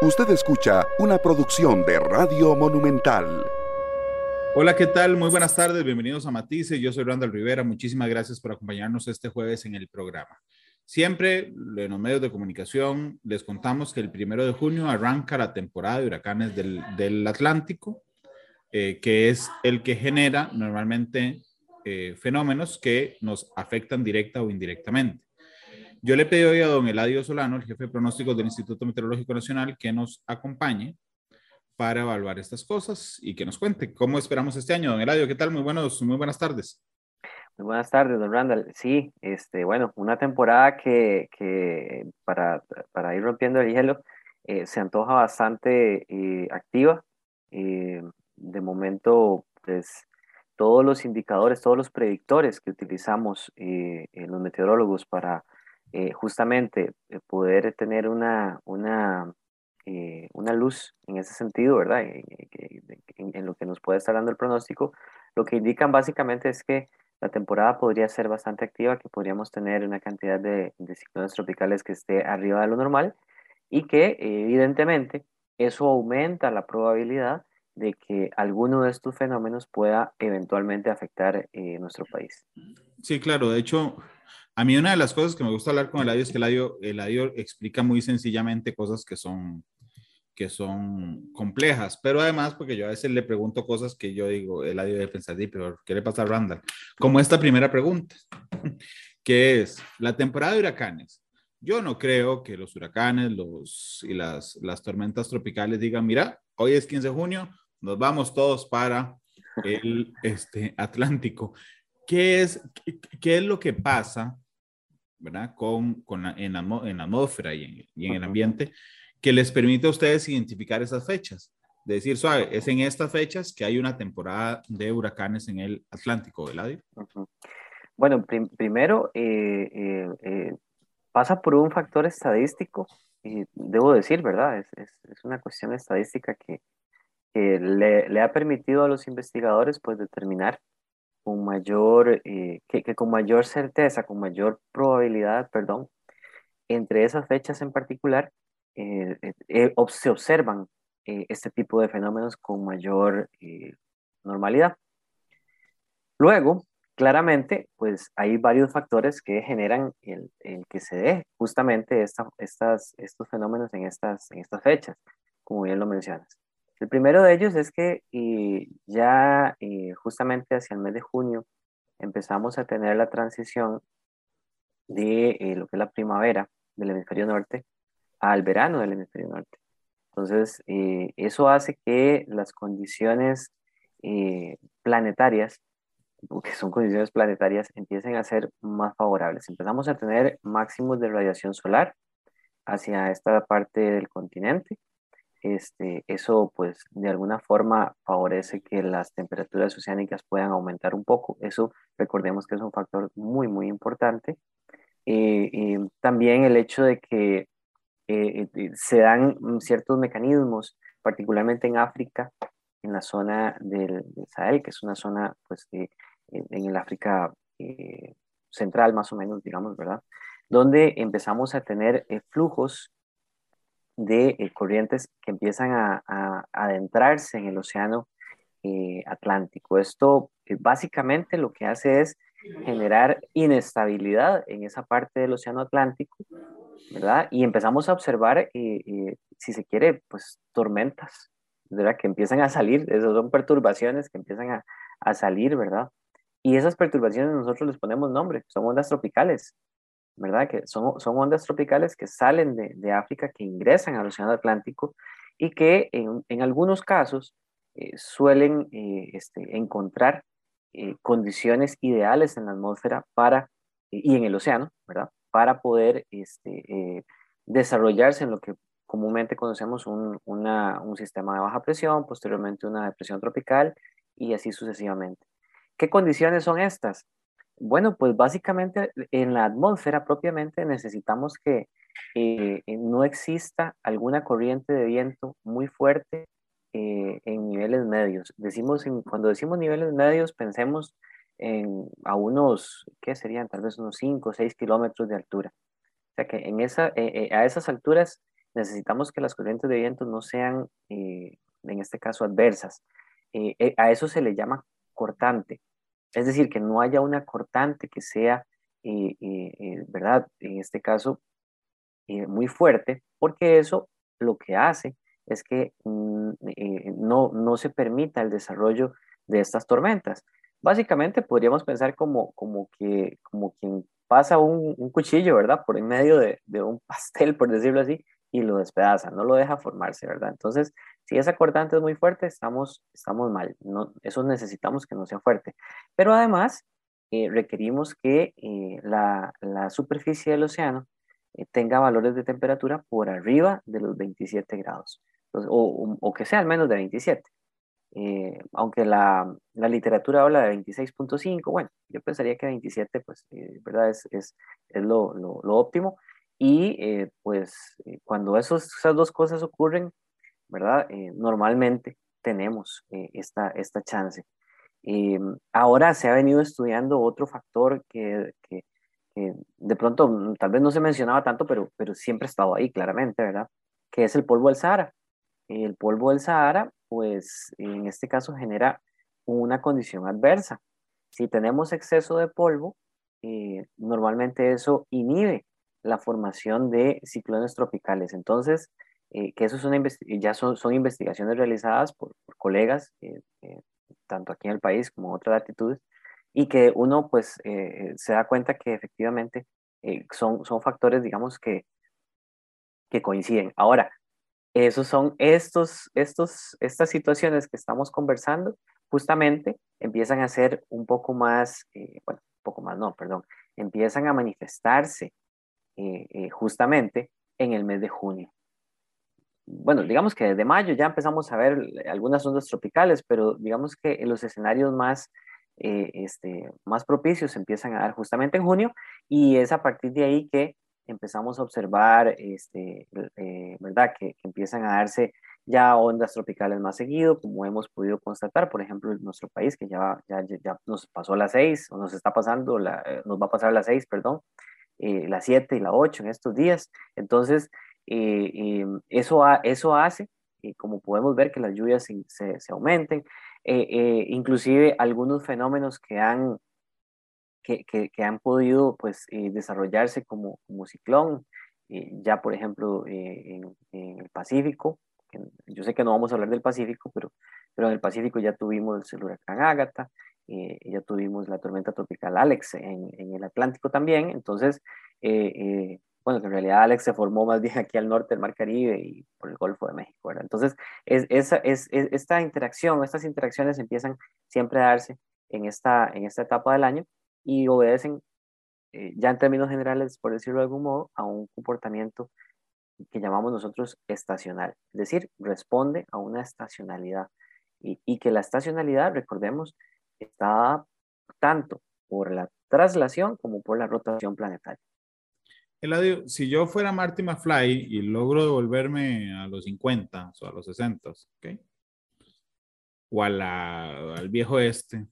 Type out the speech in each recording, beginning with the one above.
Usted escucha una producción de Radio Monumental. Hola, ¿qué tal? Muy buenas tardes, bienvenidos a Matices. Yo soy Randall Rivera. Muchísimas gracias por acompañarnos este jueves en el programa. Siempre en los medios de comunicación les contamos que el primero de junio arranca la temporada de huracanes del, Atlántico, eh, que es el que genera normalmente eh, fenómenos que nos afectan directa o indirectamente. Yo le pedí hoy a don Eladio Solano, el jefe de pronósticos del Instituto Meteorológico Nacional, que nos acompañe para evaluar estas cosas y que nos cuente cómo esperamos este año. Don Eladio, ¿qué tal? Muy, buenos, muy buenas tardes. Muy buenas tardes, don Randall. Sí, este, bueno, una temporada que, que para, para, ir rompiendo el hielo eh, se antoja bastante eh, activa. Eh, de momento, pues todos los indicadores, todos los predictores que utilizamos en los meteorólogos para eh, justamente eh, poder tener una, una, eh, una luz en ese sentido, ¿verdad? En, lo que nos puede estar dando el pronóstico, lo que indican básicamente es que la temporada podría ser bastante activa, que podríamos tener una cantidad de, de ciclones tropicales que esté arriba de lo normal y que evidentemente eso aumenta la probabilidad de que alguno de estos fenómenos pueda eventualmente afectar nuestro país. Sí, claro. De hecho, a mí una de las cosas que me gusta hablar con Eladio es que Eladio, Eladio explica muy sencillamente cosas que son, que son complejas, pero además porque yo a veces le pregunto cosas que yo digo, Eladio debe pensar, pero ¿qué le pasa a Randall? Como esta primera pregunta, que es la temporada de huracanes. Yo no creo que los huracanes los, y las, las tormentas tropicales digan, mira, hoy es 15 de junio, nos vamos todos para el este, Atlántico. ¿Qué es, qué es lo que pasa ¿verdad? Con, con en, la, en, la, atmósfera y en, y en, el ambiente, que les permite a ustedes identificar esas fechas. De decir, suave, es en estas fechas que hay una temporada de huracanes en el Atlántico, ¿verdad? Bueno, primero, eh, eh, eh, pasa por un factor estadístico, y debo decir, ¿verdad? Es, es, es una cuestión estadística que, que le, le, ha permitido a los investigadores pues determinar con mayor, eh, que, que, con mayor certeza, con mayor probabilidad, perdón, entre esas fechas en particular, eh, eh, se observan este tipo de fenómenos con mayor normalidad. Luego, claramente, pues hay varios factores que generan el, el que se dé justamente esta, estas, estos fenómenos en estas, en estas fechas, como bien lo mencionas. El primero de ellos es que eh, ya eh, justamente hacia el mes de junio empezamos a tener la transición de eh, lo que es la primavera del hemisferio norte al verano del hemisferio norte. Entonces, eso hace que las condiciones planetarias, que son condiciones planetarias, empiecen a ser más favorables. Empezamos a tener máximos de radiación solar hacia esta parte del continente este, eso pues de alguna forma favorece que las temperaturas oceánicas puedan aumentar un poco. Eso recordemos que es un factor muy, muy importante. Eh, también el hecho de que eh, eh, se dan ciertos mecanismos, particularmente en África, en la zona del, Sahel, que es una zona pues en el África central más o menos, digamos, ¿verdad? Donde empezamos a tener flujos de eh, corrientes que empiezan a, adentrarse en el océano eh, Atlántico. Esto eh, básicamente lo que hace es generar inestabilidad en esa parte del océano Atlántico, ¿verdad? Y empezamos a observar, si se quiere, pues tormentas, ¿verdad? Que empiezan a salir, esas son perturbaciones que empiezan a, a salir, ¿verdad? Y esas perturbaciones nosotros les ponemos nombre, son ondas tropicales, ¿verdad? Que son, son ondas tropicales que salen de, de, África, que ingresan al Océano Atlántico y que en, en algunos casos eh, suelen eh, este, encontrar eh, condiciones ideales en la atmósfera para, y en el océano, ¿verdad? Para poder este, desarrollarse en lo que comúnmente conocemos un, una, un sistema de baja presión, posteriormente una depresión tropical y así sucesivamente. ¿Qué condiciones son estas? Bueno, pues básicamente en la atmósfera propiamente necesitamos que eh, no exista alguna corriente de viento muy fuerte eh, en niveles medios. Decimos, cuando decimos niveles medios, pensemos en, a unos, ¿qué serían? Tal vez unos 5 o 6 kilómetros de altura. O sea que en esa, eh, a esas alturas necesitamos que las corrientes de viento no sean, en este caso, adversas. a eso se le llama cortante. Es decir, que no haya una cortante que sea, ¿verdad? En este caso, muy fuerte, porque eso lo que hace es que mm, no, no se permita el desarrollo de estas tormentas. Básicamente podríamos pensar como, como, que, como quien pasa un, un cuchillo, ¿verdad? Por en medio de, de, un pastel, por decirlo así, y lo despedaza, no lo deja formarse, ¿verdad? Entonces, si esa cortante es muy fuerte, estamos, estamos mal. No, eso necesitamos que no sea fuerte. Pero además, eh, requerimos que eh, la, la, superficie del océano eh, tenga valores de temperatura por arriba de los 27 grados, o, o, que sea al menos de 27. Eh, aunque la, la, literatura habla de 26.5, bueno, yo pensaría que 27, pues, eh, ¿verdad? Es, es, es lo, lo, lo, óptimo. Y eh, pues cuando esos, esas dos cosas ocurren, ¿verdad? normalmente tenemos esta, esta chance. ahora se ha venido estudiando otro factor que, que, que, de pronto mm, tal vez no se mencionaba tanto, pero, pero siempre ha estado ahí claramente, ¿verdad? Que es el polvo del Sahara. El polvo del Sahara pues en este caso genera una condición adversa. Si tenemos exceso de polvo, eh, normalmente eso inhibe la formación de ciclones tropicales. Entonces, eh, que eso es una ya son, son, investigaciones realizadas por, colegas, eh, tanto aquí en el país como en otras latitudes, y que uno pues se da cuenta que efectivamente son, son factores, digamos, que, que coinciden. Ahora, esos son estos, estos, estas situaciones que estamos conversando, justamente empiezan a ser un poco más, eh, bueno, un poco más, no, perdón, empiezan a manifestarse eh, eh, justamente en el mes de junio. Bueno, digamos que desde mayo ya empezamos a ver algunas ondas tropicales, pero digamos que los escenarios más, este, más propicios empiezan a dar justamente en junio y es a partir de ahí que empezamos a observar, este, eh, ¿verdad? Que, empiezan a darse ya ondas tropicales más seguido, como hemos podido constatar, por ejemplo, en nuestro país, que ya, ya, ya nos pasó las seis, o nos está pasando, la, eh, nos va a pasar las seis, perdón, eh, las siete y la ocho en estos días. Entonces, eso, eso hace, como podemos ver, que las lluvias se, se, se aumenten, inclusive algunos fenómenos que han que, que, han podido pues, eh, desarrollarse como, como ciclón, eh, ya por ejemplo eh, en, el Pacífico, yo sé que no vamos a hablar del Pacífico, pero, pero en el Pacífico ya tuvimos el huracán Ágata, ya tuvimos la tormenta tropical Alex en, en el Atlántico también, entonces, bueno, en realidad Alex se formó más bien aquí al norte del Mar Caribe y por el Golfo de México, ¿verdad? Entonces, es, es, es, esta interacción, estas interacciones empiezan siempre a darse en esta, en esta etapa del año y obedecen, eh, ya en términos generales, por decirlo de algún modo, a un comportamiento que llamamos nosotros estacional, es decir, responde a una estacionalidad y que la estacionalidad, recordemos, está tanto por la traslación como por la rotación planetaria. Eladio, si yo fuera Marty McFly y logro devolverme a los 50 o a los 60, ¿ok? O al viejo este,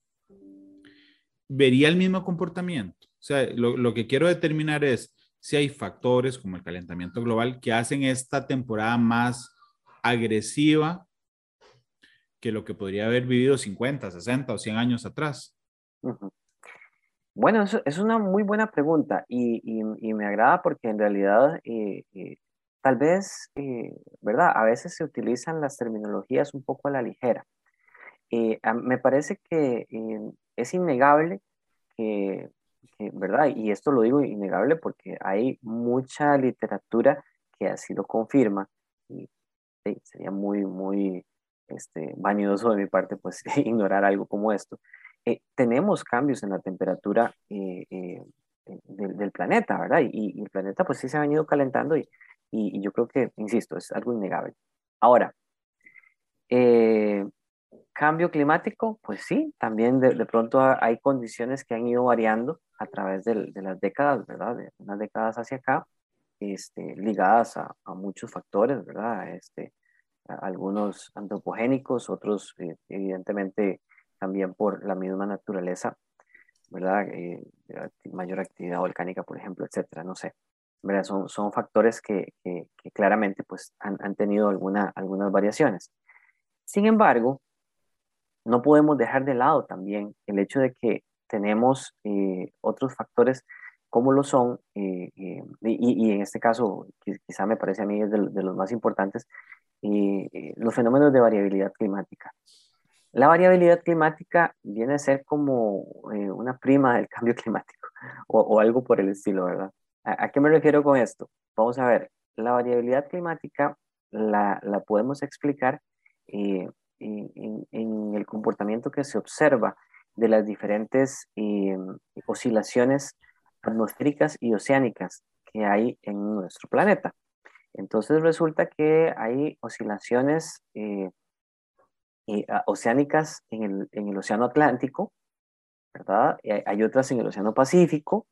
vería el mismo comportamiento. O sea, lo, que quiero determinar es si hay factores como el calentamiento global que hacen esta temporada más agresiva que lo que podría haber vivido 50, 60 o 100 años atrás. Bueno, eso es una muy buena pregunta y, me agrada porque en realidad eh, eh, tal vez, eh, ¿verdad? A veces se utilizan las terminologías un poco a la ligera. me parece que es innegable que, ¿verdad? Y esto lo digo innegable porque hay mucha literatura que así lo confirma y sería muy, muy este, vanidoso de mi parte pues ignorar algo como esto. Eh, tenemos cambios en la temperatura eh, eh, del, planeta, ¿verdad? Y, el planeta pues sí se ha venido calentando y, y, yo creo que, insisto, es algo innegable. Ahora, Cambio climático, pues sí, también de, de, pronto hay condiciones que han ido variando a través de, de las décadas, ¿verdad? De unas décadas hacia acá, este, ligadas a, a muchos factores, ¿verdad? Este, algunos antropogénicos, otros eh, evidentemente también por la misma naturaleza, ¿verdad? Eh, mayor actividad volcánica, por ejemplo, etcétera, no sé. Son, son factores que, que, claramente pues, han, han tenido alguna, algunas variaciones. Sin embargo, no podemos dejar de lado también el hecho de que tenemos eh, otros factores como lo son, eh, eh, y, y, en este caso quizá me parece a mí es de, de los más importantes, los fenómenos de variabilidad climática. La variabilidad climática viene a ser como una prima del cambio climático o, algo por el estilo, ¿verdad? ¿A, qué me refiero con esto? Vamos a ver, la variabilidad climática la, la podemos explicar en, en, el comportamiento que se observa de las diferentes eh, oscilaciones atmosféricas y oceánicas que hay en nuestro planeta. Entonces resulta que hay oscilaciones eh, eh, oceánicas en el, en el, Océano Atlántico, ¿verdad? Hay otras en el Océano Pacífico.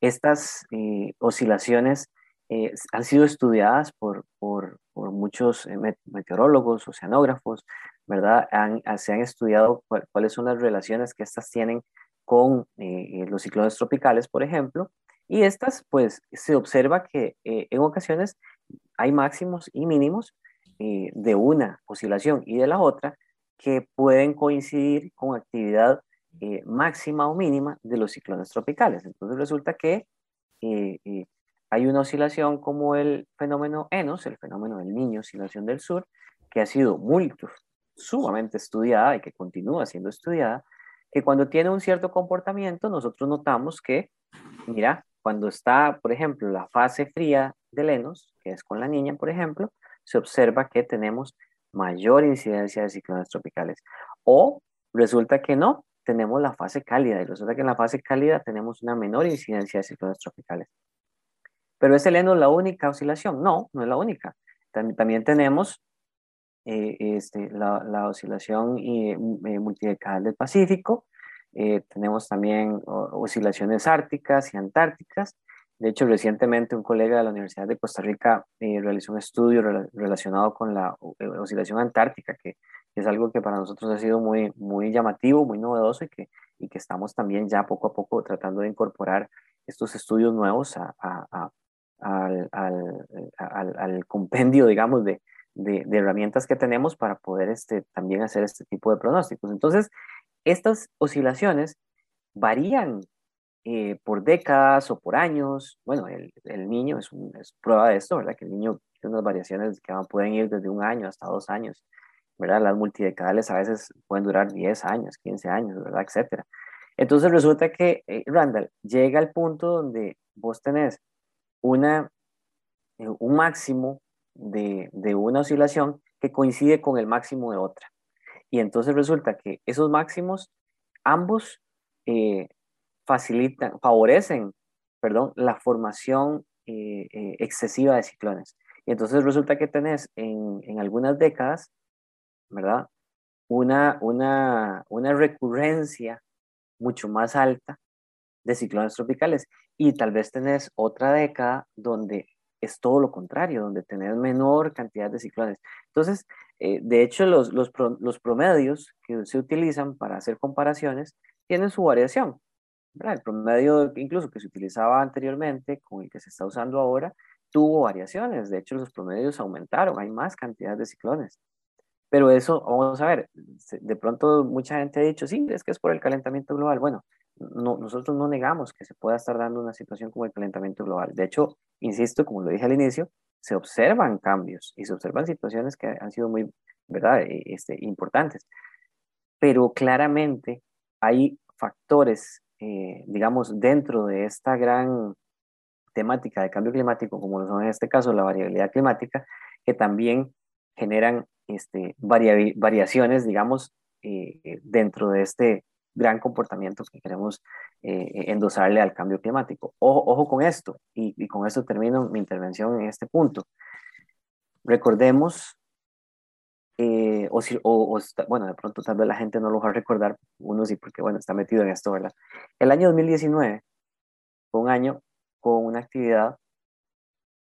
estas oscilaciones han sido estudiadas por, por, muchos meteorólogos, oceanógrafos, ¿verdad? se han estudiado cuáles son las relaciones que estas tienen con eh, los ciclones tropicales, por ejemplo, y estas, pues, se observa que eh, en ocasiones hay máximos y mínimos eh, de una oscilación y de la otra que pueden coincidir con actividad máxima o mínima de los ciclones tropicales. Entonces resulta que hay una oscilación como el fenómeno ENOS, el fenómeno del niño, oscilación del sur, que ha sido muy sumamente estudiada y que continúa siendo estudiada, que cuando tiene un cierto comportamiento, nosotros notamos que, mira, cuando está, por ejemplo, la fase fría de Lenos, que es con la niña, por ejemplo, se observa que tenemos mayor incidencia de ciclones tropicales. O resulta que no, tenemos la fase cálida y resulta que en la fase cálida tenemos una menor incidencia de ciclones tropicales. Pero ¿es el Lenos la única oscilación? No, no es la única. También tenemos eh, este, la, oscilación y, mm, eh, multidecadal del Pacífico. Eh, tenemos también oscilaciones árticas y antárticas. De hecho, recientemente un colega de la Universidad de Costa Rica realizó un estudio relacionado con la oscilación antártica, que es algo que para nosotros ha sido muy, muy llamativo, muy novedoso y que, y que estamos también ya poco a poco tratando de incorporar estos estudios nuevos a, a, al, al, al, al, compendio, digamos, de, de, herramientas que tenemos para poder este, también hacer este tipo de pronósticos. Entonces, estas oscilaciones varían eh, por décadas o por años. Bueno, el, el niño es, es, prueba de esto, ¿verdad? Que el niño tiene unas variaciones que pueden ir desde un año hasta dos años, ¿verdad? Las multidecadales a veces pueden durar 10 años, 15 años, ¿verdad? Etcétera. Entonces resulta que, eh, Randall, llega al punto donde vos tenés una, eh, un máximo de, una oscilación que coincide con el máximo de otra. Y entonces resulta que esos máximos, ambos eh, facilitan, favorecen, perdón, la formación eh, eh, excesiva de ciclones. Y entonces resulta que tenés en, algunas décadas, ¿verdad? Una, una, una recurrencia mucho más alta de ciclones tropicales. Y tal vez tenés otra década donde es todo lo contrario, donde tenés menor cantidad de ciclones. Entonces, eh, de hecho, los, los, los, promedios que se utilizan para hacer comparaciones tienen su variación. El promedio incluso que se utilizaba anteriormente con el que se está usando ahora tuvo variaciones. De hecho, los promedios aumentaron, hay más cantidad de ciclones. Pero eso, vamos a ver, de pronto mucha gente ha dicho, sí, es que es por el calentamiento global. Bueno, no, nosotros no negamos que se pueda estar dando una situación como el calentamiento global. De hecho, insisto, como lo dije al inicio, se observan cambios y se observan situaciones que han sido muy, ¿verdad?, e, este, importantes. Pero claramente hay factores, eh, digamos, dentro de esta gran temática de cambio climático, como lo son en este caso la variabilidad climática, que también generan este, variaciones, digamos, eh, dentro de este gran comportamiento que queremos eh, endosarle al cambio climático. Ojo, con esto, y, con esto termino mi intervención en este punto. Recordemos, eh, o, si, o, bueno, de pronto tal vez la gente no lo va a recordar, uno sí, porque bueno, está metido en esto, ¿verdad? El año 2019 fue un año con una actividad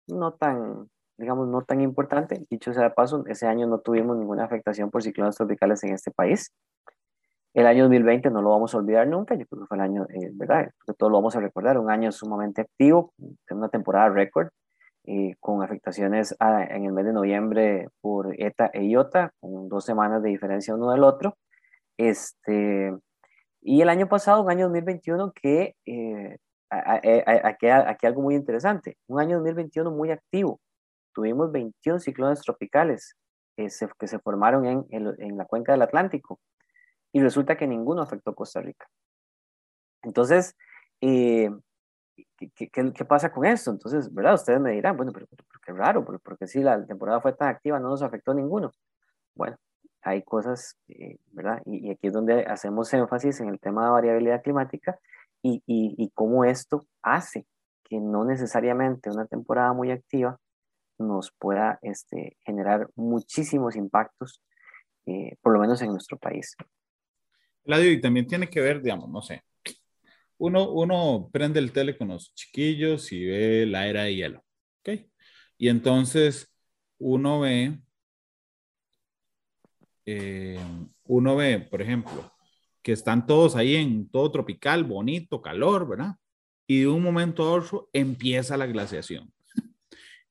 no tan, digamos, no tan importante. Dicho sea de paso, ese año no tuvimos ninguna afectación por ciclones tropicales en este país. El año 2020 no lo vamos a olvidar nunca, yo creo que fue el año, eh, ¿verdad? Porque todos lo vamos a recordar, un año sumamente activo, una temporada récord, eh, con afectaciones en el mes de noviembre por ETA e IOTA, con dos semanas de diferencia uno del otro. Este, y el año pasado, un año 2021 que, eh, aquí, aquí algo muy interesante, un año 2021 muy activo. Tuvimos 21 ciclones tropicales que se, que se formaron en, en la cuenca del Atlántico y resulta que ninguno afectó a Costa Rica. Entonces, eh, ¿qué, qué, pasa con esto? Entonces, ¿verdad? Ustedes me dirán, bueno, pero, qué raro, porque si la temporada fue tan activa no nos afectó ninguno. Bueno, hay cosas, eh, ¿verdad? Y, aquí es donde hacemos énfasis en el tema de variabilidad climática y, y, y cómo esto hace que no necesariamente una temporada muy activa nos pueda este, generar muchísimos impactos, eh, por lo menos en nuestro país. Claudio, y también tiene que ver, digamos, no sé, uno, uno prende el tele con los chiquillos y ve la era de hielo, ¿ok? Y entonces uno ve, eh, uno ve, por ejemplo, que están todos ahí en todo tropical, bonito, calor, ¿verdad? Y de un momento a otro empieza la glaciación.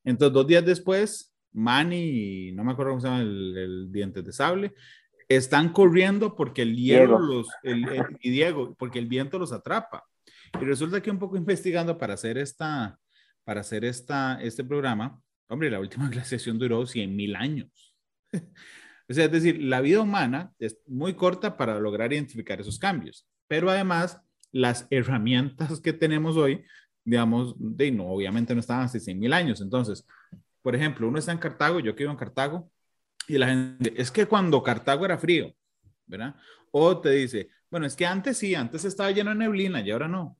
Entonces, dos días después, Manny, no me acuerdo cómo se llama el, el diente de sable, están corriendo porque el hielo los, el, y Diego, porque el viento los atrapa. Y resulta que un poco investigando para hacer esta, para hacer esta, este programa, hombre, la última glaciación duró 100 mil años. o sea, es decir, la vida humana es muy corta para lograr identificar esos cambios, pero además las herramientas que tenemos hoy, digamos, de, no, obviamente no estaban hace 100 mil años. Entonces, por ejemplo, uno está en Cartago, yo que vivo en Cartago, y la gente, es que cuando Cartago era frío, ¿verdad? O te dice, bueno, es que antes sí, antes estaba lleno de neblina y ahora no.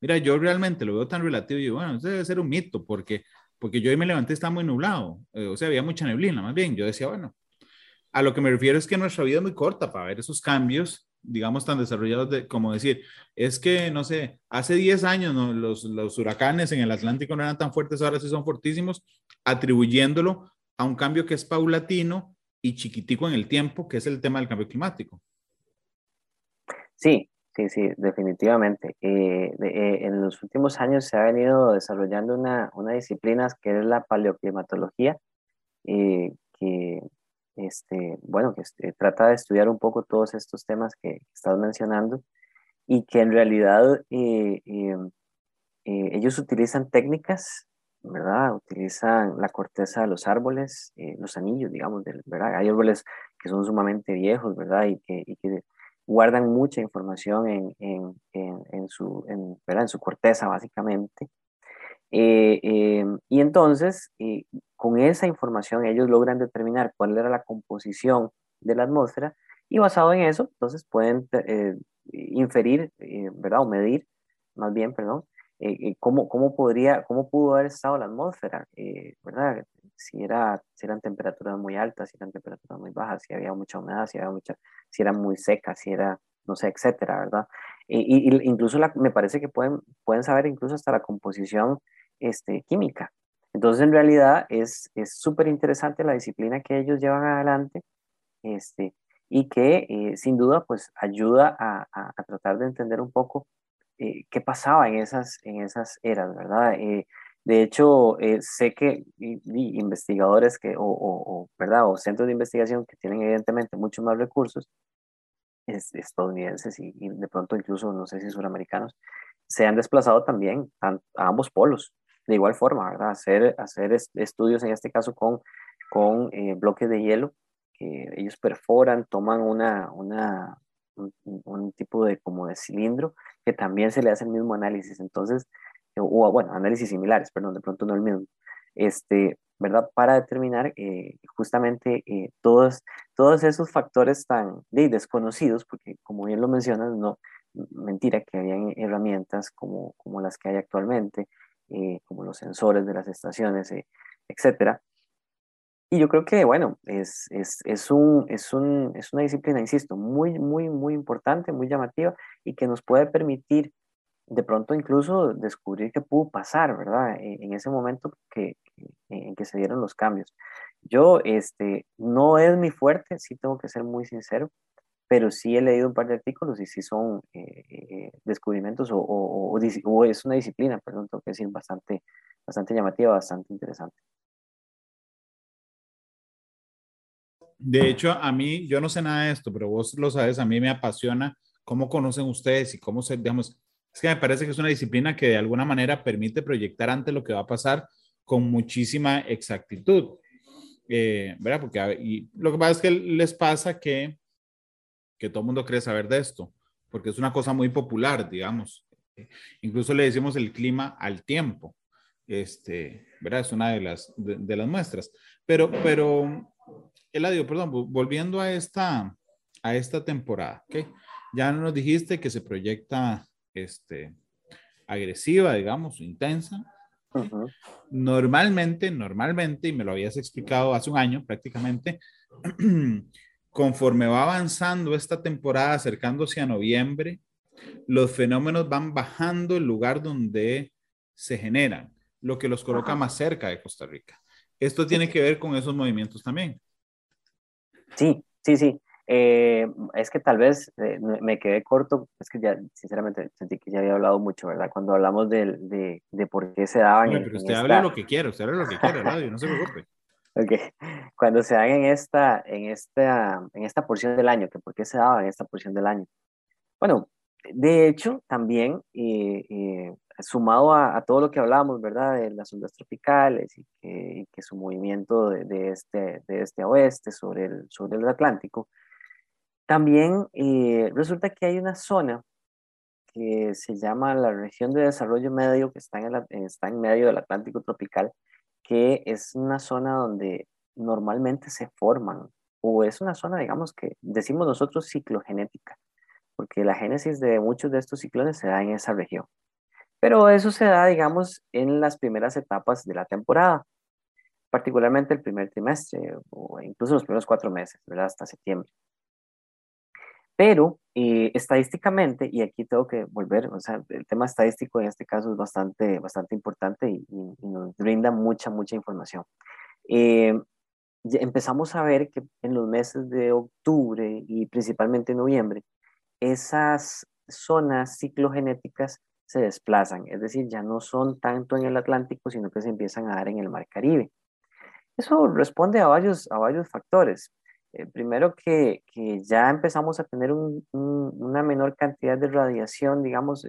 Mira, yo realmente lo veo tan relativo y bueno, eso debe ser un mito, porque, porque yo hoy me levanté, estaba muy nublado, eh, o sea, había mucha neblina, más bien. Yo decía, bueno, a lo que me refiero es que nuestra vida es muy corta para ver esos cambios, digamos, tan desarrollados de, como decir, es que, no sé, hace 10 años los, los huracanes en el Atlántico no eran tan fuertes, ahora sí son fortísimos, atribuyéndolo a un cambio que es paulatino y chiquitico en el tiempo, que es el tema del cambio climático. Sí, sí, sí, definitivamente. Eh, eh, en los últimos años se ha venido desarrollando una, una disciplina que es la paleoclimatología, eh, que, este, bueno, que este, trata de estudiar un poco todos estos temas que estás mencionando y que en realidad ellos utilizan técnicas ¿verdad? Utilizan la corteza de los árboles, eh, los anillos, digamos, ¿verdad? Hay árboles que son sumamente viejos, ¿verdad? Y que, y que guardan mucha información en, en, en, su, ¿verdad? en su corteza, básicamente. Eh, em, y entonces, eh, con esa información, ellos logran determinar cuál era la composición de la atmósfera y basado en eso, entonces pueden inferir, ¿verdad? O medir, más bien, perdón, eh, eh, cómo, cómo, podría, cómo pudo haber estado la atmósfera, eh, ¿verdad? Si, era, si eran temperaturas muy altas, si eran temperaturas muy bajas, si había mucha humedad, si, había mucha, si era muy seca, si era, no sé, etcétera, ¿verdad? Y, incluso la, me parece que pueden, pueden saber incluso hasta la composición este, química. Entonces, en realidad, es súper interesante la disciplina que ellos llevan adelante este, y que sin duda, pues ayuda a, a, a tratar de entender un poco eh, qué pasaba en esas, en esas eras, ¿verdad? Eh, de hecho, eh, sé que investigadores que, o, ¿verdad? o centros de investigación que tienen evidentemente mucho más recursos, estadounidenses y, de pronto incluso, no sé si suramericanos, se han desplazado también a, ambos polos, de igual forma, ¿verdad? Hacer, hacer estudios en este caso con, con bloques de hielo que ellos perforan, toman una, una, un, tipo de como de cilindro que también se le hace el mismo análisis. Entonces, o bueno, análisis similares, perdón, de pronto no el mismo. Este, ¿verdad? Para determinar eh, justamente eh, todos, todos esos factores tan desconocidos, porque como bien lo mencionas, no, mentira que habían herramientas como, como las que hay actualmente, eh, como los sensores de las estaciones, etcétera, y yo creo que, bueno, es, es, es, un, es, un, es una disciplina, insisto, muy, muy, muy importante, muy llamativa y que nos puede permitir de pronto incluso descubrir qué pudo pasar, ¿verdad? E, en, ese momento que, en que se dieron los cambios. Yo, este, no es mi fuerte, sí tengo que ser muy sincero. pero sí he leído un par de artículos y sí son eh, descubrimientos o, o, es una disciplina, perdón, tengo que decir, bastante, bastante llamativa, bastante interesante. De hecho, a mí, yo no sé nada de esto, pero vos lo sabes, a mí me apasiona cómo conocen ustedes y cómo se, digamos, es que me parece que es una disciplina que de alguna manera permite proyectar ante lo que va a pasar con muchísima exactitud. Eh, ¿Verdad? Porque y lo que pasa es que les pasa que, que todo el mundo cree saber de esto, porque es una cosa muy popular, digamos. Incluso le decimos el clima al tiempo. Este, ¿verdad? Es una de las, de, las muestras. Pero, pero, Eladio, perdón, volviendo a esta, a esta temporada, ¿ok? Ya nos dijiste que se proyecta este, agresiva, digamos, intensa. Normalmente, normalmente, y me lo habías explicado hace un año prácticamente, conforme va avanzando esta temporada, acercándose a noviembre, los fenómenos van bajando el lugar donde se generan, lo que los coloca más cerca de Costa Rica. Esto tiene que ver con esos movimientos también. Sí, sí, sí. Eh, es que tal vez eh, me quedé corto, es que ya sinceramente sentí que ya había hablado mucho, ¿verdad? Cuando hablamos de, de, de por qué se daban... pero usted habla lo que quiera, usted habla lo que quiera, radio, no se preocupe. Ok, cuando se dan en esta, en, esta, en esta porción del año, que por qué se daban en esta porción del año. Bueno, de hecho, también eh, sumado a, todo lo que hablábamos, ¿verdad? De las ondas tropicales y que, su movimiento este, de este a oeste sobre el, sobre el Atlántico, también eh, resulta que hay una zona que se llama la región de desarrollo medio, que está en, está en medio del Atlántico tropical, que es una zona donde normalmente se forman, o es una zona, digamos, que decimos nosotros ciclogenética, porque la génesis de muchos de estos ciclones se da en esa región. Pero eso se da, digamos, en las primeras etapas de la temporada, particularmente el primer trimestre, o incluso los primeros cuatro meses, ¿verdad? Hasta septiembre. Pero eh, estadísticamente, y aquí tengo que volver, o sea, el tema estadístico en este caso es bastante, bastante importante y, nos brinda mucha, mucha información. Eh, empezamos a ver que en los meses de octubre y principalmente noviembre, esas zonas ciclogenéticas se desplazan, es decir, ya no son tanto en el Atlántico, sino que se empiezan a dar en el Mar Caribe. Eso responde a varios, a varios factores. Eh, primero que, que, ya empezamos a tener un, una menor cantidad de radiación, digamos,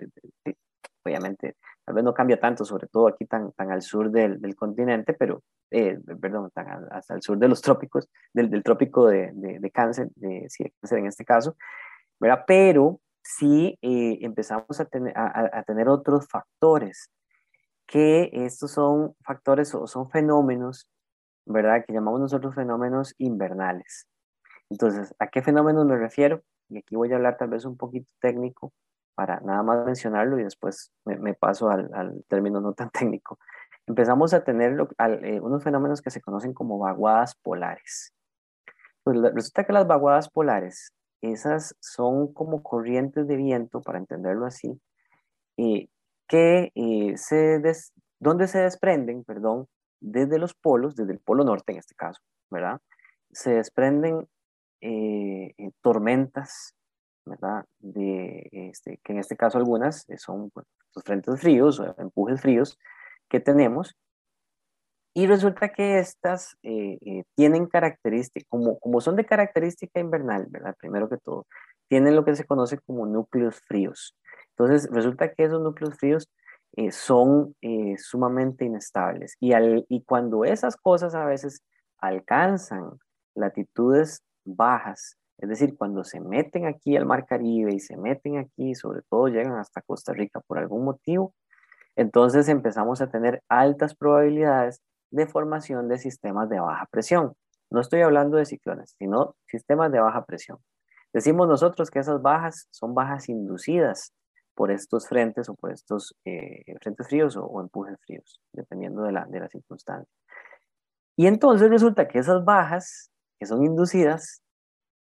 obviamente, tal vez no cambia tanto, sobre todo aquí tan, tan al sur del, del continente, pero, eh, perdón, tan hasta el sur de los trópicos, del, del trópico de, de, cáncer, de, sí, de cáncer en este caso, ¿verdad? Pero sí eh, empezamos a tener, a, tener otros factores, que estos son factores o son fenómenos ¿verdad? Que llamamos nosotros fenómenos invernales. Entonces, ¿a qué fenómenos me refiero? Y aquí voy a hablar tal vez un poquito técnico para nada más mencionarlo y después me, paso al, término no tan técnico. Empezamos a tener eh, unos fenómenos que se conocen como vaguadas polares. Pues resulta que las vaguadas polares, esas son como corrientes de viento, para entenderlo así, eh, que eh, se donde se desprenden, perdón, desde los polos, desde el polo norte en este caso, ¿verdad? Se desprenden eh, tormentas, ¿verdad? De, este, que en este caso algunas eh, son pues, los frentes fríos o empujes fríos que tenemos. Y resulta que estas eh, tienen características, como, como son de característica invernal, ¿verdad? Primero que todo, tienen lo que se conoce como núcleos fríos. Entonces, resulta que esos núcleos fríos son sumamente inestables. Y, al, y cuando esas cosas a veces alcanzan latitudes bajas. Es decir, cuando se meten aquí al Mar Caribe y se meten aquí, sobre todo llegan hasta Costa Rica por algún motivo, entonces empezamos a tener altas probabilidades de formación de sistemas de baja presión. No estoy hablando de ciclones, sino sistemas de baja presión. Decimos nosotros que esas bajas son bajas inducidas por estos frentes o por estos eh, frentes fríos o, empujes fríos, dependiendo de la, de la circunstancia. Y entonces resulta que esas bajas que son inducidas,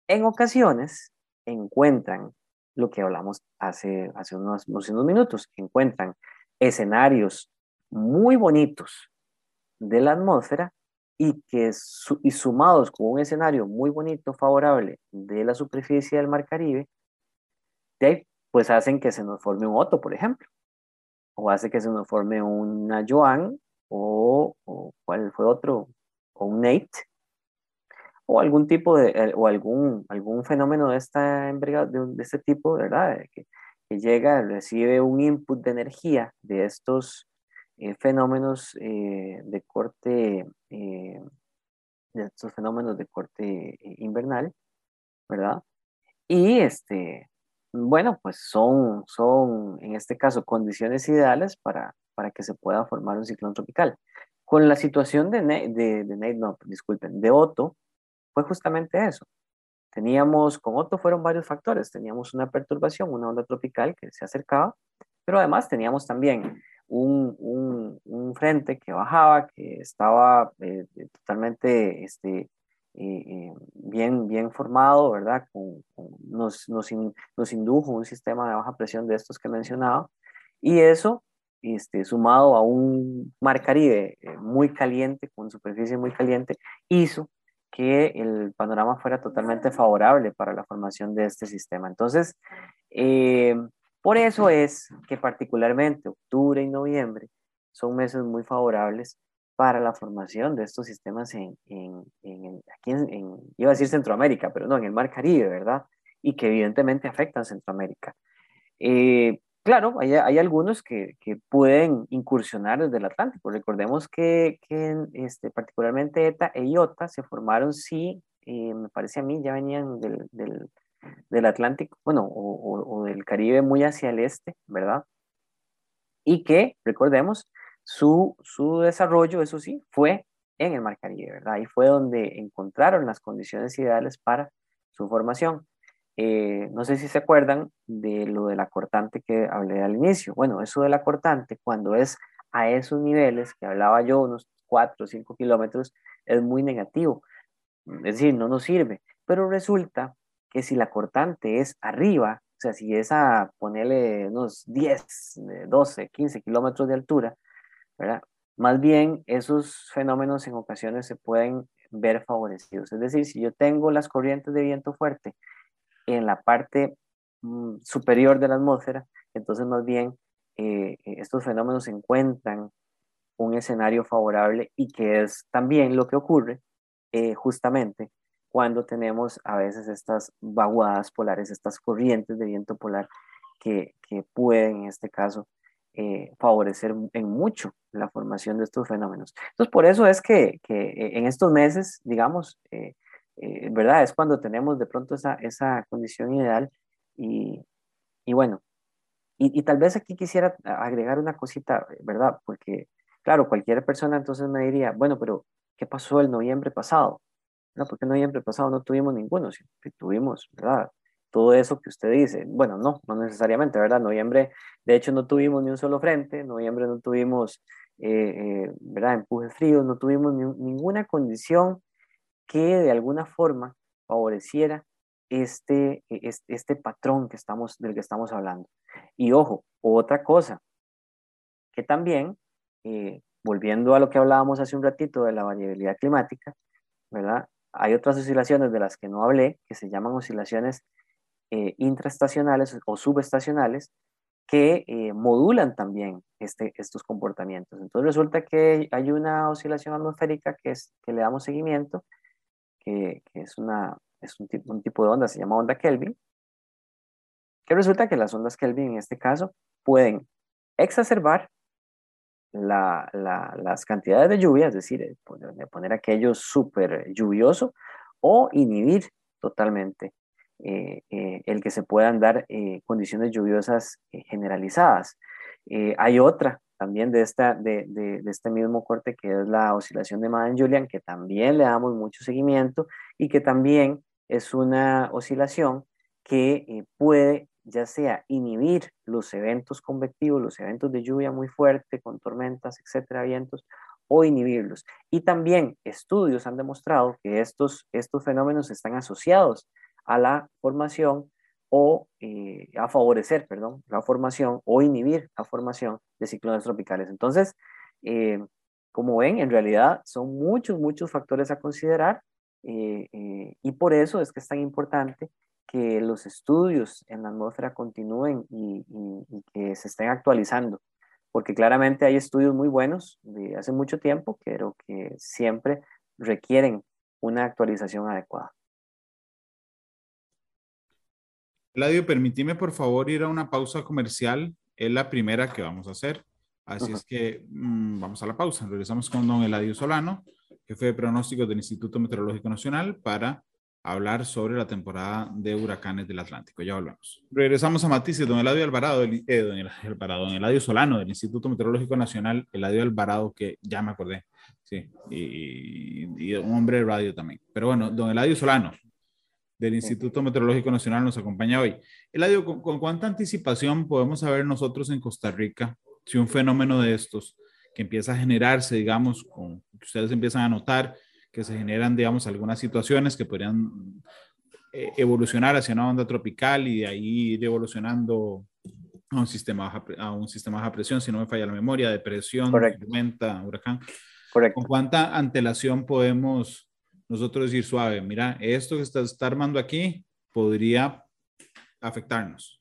en ocasiones encuentran lo que hablamos hace, hace unos, unos minutos, encuentran escenarios muy bonitos de la atmósfera y que y sumados con un escenario muy bonito, favorable de la superficie del Mar Caribe, pues hacen que se nos forme un Otto, por ejemplo, o hace que se nos forme una Joan, o, o cuál fue otro, o un Nate, o algún tipo de, eh, o algún, algún fenómeno de, esta de, de este tipo, ¿verdad? Que, que, llega, recibe un input de energía de estos eh, fenómenos eh, de corte, de estos fenómenos de corte invernal, ¿verdad? Y este, bueno, pues son, son en este caso condiciones ideales para, para que se pueda formar un ciclón tropical. Con la situación de, de, de, no, disculpen, de Otto, fue justamente eso. Teníamos, con Otto fueron varios factores. Teníamos una perturbación, una onda tropical que se acercaba, pero además teníamos también un, un, un frente que bajaba, que estaba eh, eh, totalmente este, eh, bien, bien formado, ¿verdad? nos, nos, nos, indujo un sistema de baja presión de estos que mencionaba, y eso, este, sumado a un mar Caribe muy caliente, con superficie muy caliente, hizo que el panorama fuera totalmente favorable para la formación de este sistema. Entonces, por eso es que particularmente octubre y noviembre son meses muy favorables para la formación de estos sistemas en, aquí en, iba a decir Centroamérica, pero no, en el Mar Caribe, ¿verdad? Y que evidentemente afectan Centroamérica. Eh, Claro, hay, algunos que, que, pueden incursionar desde el Atlántico. Recordemos que, que este, particularmente ETA e IOTA se formaron, sí, eh, me parece a mí, ya venían del, del, del Atlántico, bueno, o, o, del Caribe muy hacia el este, ¿verdad? Y que, recordemos, su, su desarrollo, eso sí, fue en el Mar Caribe, ¿verdad? Y fue donde encontraron las condiciones ideales para su formación. Eh, no sé si se acuerdan de lo de la cortante que hablé al inicio. Bueno, eso de la cortante, cuando es a esos niveles que hablaba yo, unos 4 o 5 kilómetros, es muy negativo. Es decir, no nos sirve. Pero resulta que si la cortante es arriba, o sea, si es a ponerle unos 10, 12, 15 kilómetros de altura, ¿verdad? Más bien esos fenómenos en ocasiones se pueden ver favorecidos. Es decir, si yo tengo las corrientes de viento fuerte en la parte mm, superior de la atmósfera, entonces más bien eh, estos fenómenos encuentran un escenario favorable y que es también lo que ocurre eh, justamente cuando tenemos a veces estas vaguadas polares, estas corrientes de viento polar que, que pueden en este caso favorecer en mucho la formación de estos fenómenos. Entonces, por eso es que, que en estos meses, digamos, eh, ¿verdad? Es cuando tenemos de pronto esa, esa condición ideal y, y bueno, y, y, tal vez aquí quisiera agregar una cosita, ¿verdad? Porque, claro, cualquier persona entonces me diría, bueno, pero ¿qué pasó el noviembre pasado? ¿No? Porque el noviembre pasado no tuvimos ninguno, tuvimos, ¿verdad? Todo eso que usted dice, bueno, no, no necesariamente, ¿verdad? Noviembre, de hecho, no tuvimos ni un solo frente, noviembre no tuvimos, eh, eh, ¿verdad? Empuje frío, no tuvimos ni, ninguna condición que de alguna forma favoreciera este, este, este, patrón que estamos, del que estamos hablando. Y ojo, otra cosa, que también, eh, volviendo a lo que hablábamos hace un ratito de la variabilidad climática, ¿verdad? Hay otras oscilaciones de las que no hablé, que se llaman oscilaciones eh, intraestacionales o subestacionales, que eh, modulan también este, estos comportamientos. Entonces resulta que hay una oscilación atmosférica que, es, que le damos seguimiento, que, es, una, es un, un tipo de onda, se llama onda Kelvin, que resulta que las ondas Kelvin en este caso pueden exacerbar la, la, las cantidades de lluvia, es decir, eh, poner, poner aquello súper lluvioso, o inhibir totalmente eh, eh, el que se puedan dar condiciones lluviosas generalizadas. hay otra también de, esta, de, de, este mismo corte que es la oscilación de Madden-Julian, que también le damos mucho seguimiento y que también es una oscilación que puede ya sea inhibir los eventos convectivos, los eventos de lluvia muy fuerte, con tormentas, etcétera, vientos, o inhibirlos. Y también estudios han demostrado que estos, estos fenómenos están asociados a la formación o eh, a favorecer, perdón, la formación o inhibir la formación de ciclones tropicales. Entonces, eh, como ven, en realidad son muchos, muchos factores a considerar eh, y por eso es que es tan importante que los estudios en la atmósfera continúen y, que se estén actualizando, porque claramente hay estudios muy buenos de hace mucho tiempo, pero que siempre requieren una actualización adecuada. Eladio, permíteme por favor ir a una pausa comercial. Es la primera que vamos a hacer. Así es que mm, vamos a la pausa. Regresamos con don Eladio Solano, jefe de pronósticos del Instituto Meteorológico Nacional, para hablar sobre la temporada de huracanes del Atlántico. Ya volvemos. Regresamos a Matices, don Eladio Alvarado, eh, don Eladio Alvarado, don Eladio Solano del Instituto Meteorológico Nacional, Eladio Alvarado, que ya me acordé, sí, y, y, un hombre de radio también. Pero bueno, don Eladio Solano del Instituto Meteorológico Nacional nos acompaña hoy. Eladio, ¿con, ¿con cuánta anticipación podemos saber nosotros en Costa Rica si un fenómeno de estos que empieza a generarse, digamos, con, que ustedes empiezan a notar que se generan, digamos, algunas situaciones que podrían eh, evolucionar hacia una onda tropical y de ahí ir evolucionando a un sistema baja, a un sistema baja presión, si no me falla la memoria, depresión, tormenta, huracán. Correcto. ¿Con cuánta antelación podemos nosotros decir suave, mira, esto que está, está armando aquí podría afectarnos?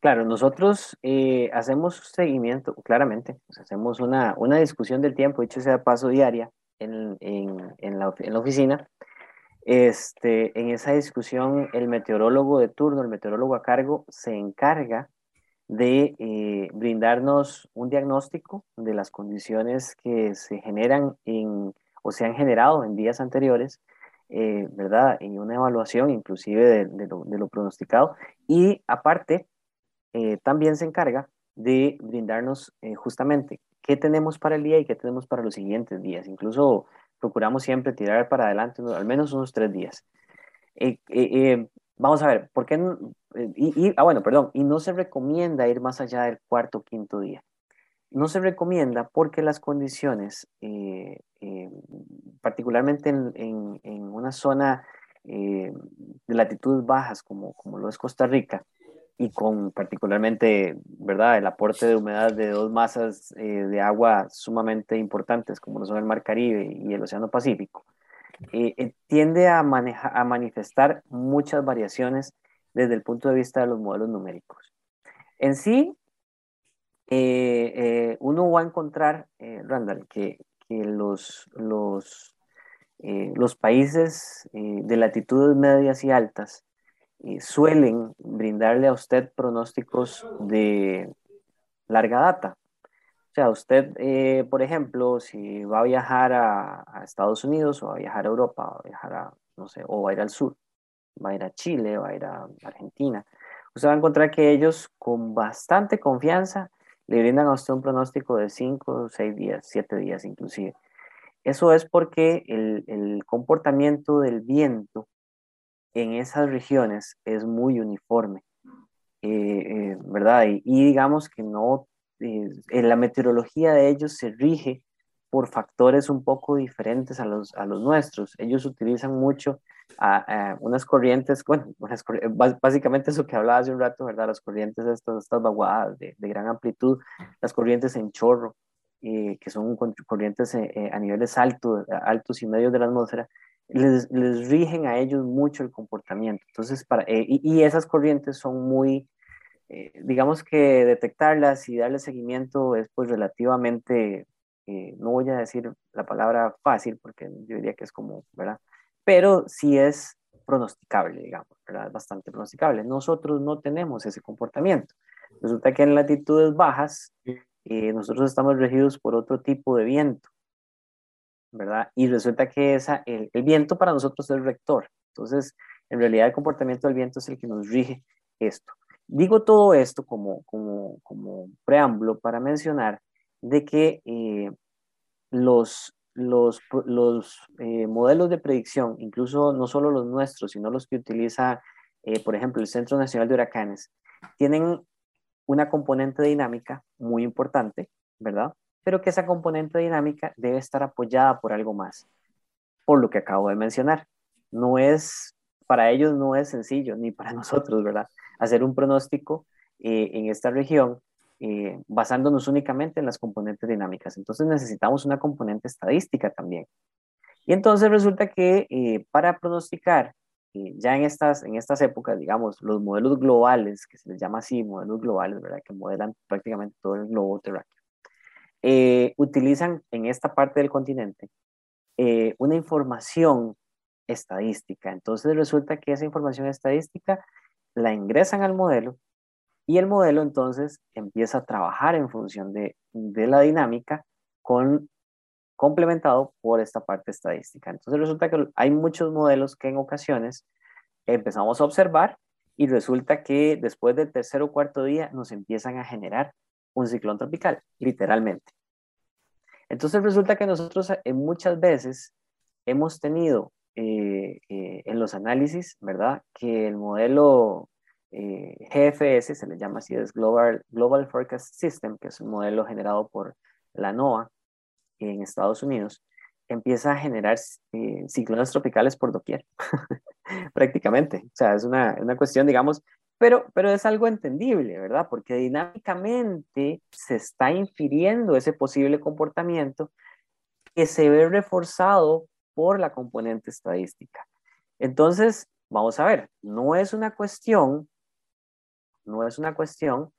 Claro, nosotros eh, hacemos seguimiento, claramente, hacemos una, una, discusión del tiempo, dicho sea paso diaria, en, en, en, la, en, la, oficina. Este, en esa discusión, el meteorólogo de turno, el meteorólogo a cargo, se encarga de eh, brindarnos un diagnóstico de las condiciones que se generan en, o se han generado en días anteriores, eh, ¿verdad? En una evaluación inclusive de, de, lo, de lo pronosticado. Y aparte, eh, también se encarga de brindarnos eh, justamente qué tenemos para el día y qué tenemos para los siguientes días. Incluso procuramos siempre tirar para adelante al menos unos tres días. Eh, vamos a ver, ¿por qué? Y, y, ah, bueno, perdón, y no se recomienda ir más allá del cuarto o quinto día. No se recomienda porque las condiciones, particularmente en, en, en, una zona de latitudes bajas como, como lo es Costa Rica, y con particularmente, ¿verdad?, el aporte de humedad de dos masas eh, de agua sumamente importantes, como lo son el Mar Caribe y el Océano Pacífico, eh, eh, tiende a, a manifestar muchas variaciones desde el punto de vista de los modelos numéricos. En sí, uno va a encontrar, Randall, que, que los, los, los países de latitudes medias y altas, suelen brindarle a usted pronósticos de larga data. O sea, usted, eh, por ejemplo, si va a viajar a, Estados Unidos o va a viajar a Europa, va a viajar a, no sé, o va a ir al sur, va a ir a Chile, va a ir a Argentina, usted va a encontrar que ellos con bastante confianza le brindan a usted un pronóstico de 5, 6 días, 7 días inclusive. Eso es porque el, el comportamiento del viento en esas regiones es muy uniforme, eh, eh, ¿verdad? Y, digamos que no, eh, en la meteorología de ellos se rige por factores un poco diferentes a los, a los nuestros. Ellos utilizan mucho a, unas corrientes, bueno, básicamente eso que hablaba hace un rato, ¿verdad? Las corrientes, estas, estas vaguadas de, de gran amplitud, las corrientes en chorro, que son corrientes a niveles altos, altos y medios de la atmósfera, les, les, rigen a ellos mucho el comportamiento. Entonces, para, eh, y, esas corrientes son muy, eh, digamos que detectarlas y darle seguimiento es pues relativamente, eh, no voy a decir la palabra fácil porque yo diría que es como, ¿verdad? Pero sí es pronosticable, digamos, ¿verdad? Bastante pronosticable. Nosotros no tenemos ese comportamiento. Resulta que en latitudes bajas nosotros estamos regidos por otro tipo de viento. ¿Verdad? Y resulta que esa, el, viento para nosotros es el rector. Entonces, en realidad el comportamiento del viento es el que nos rige esto. Digo todo esto como, como, como preámbulo para mencionar de que eh, los, los, los eh, modelos de predicción, incluso no solo los nuestros, sino los que utiliza, eh, por ejemplo, el Centro Nacional de Huracanes, tienen una componente dinámica muy importante, ¿verdad? Pero que esa componente dinámica debe estar apoyada por algo más, por lo que acabo de mencionar. No es, para ellos no es sencillo, ni para nosotros, ¿verdad? Hacer un pronóstico eh, en esta región eh, basándonos únicamente en las componentes dinámicas. Entonces necesitamos una componente estadística también. Y entonces resulta que eh, para pronosticar, eh, ya en estas, en estas épocas, digamos, los modelos globales, que se les llama así, modelos globales, ¿verdad? Que modelan prácticamente todo el globo terráqueo, utilizan en esta parte del continente una información estadística. Entonces resulta que esa información estadística la ingresan al modelo y el modelo entonces empieza a trabajar en función de, la dinámica con, complementado por esta parte estadística. Entonces resulta que hay muchos modelos que en ocasiones empezamos a observar y resulta que después del tercer o cuarto día nos empiezan a generar un ciclón tropical, literalmente. Entonces resulta que nosotros eh, muchas veces hemos tenido eh, eh, en los análisis, ¿verdad? Que el modelo GFS, se le llama así, es Global, Global Forecast System, que es un modelo generado por la NOAA en Estados Unidos, empieza a generar ciclones tropicales por doquier, prácticamente. O sea, es una, una cuestión, digamos, pero, pero es algo entendible, ¿verdad? Porque dinámicamente se está infiriendo ese posible comportamiento que se ve reforzado por la componente estadística. Entonces, vamos a ver, no es una cuestión, no es una cuestión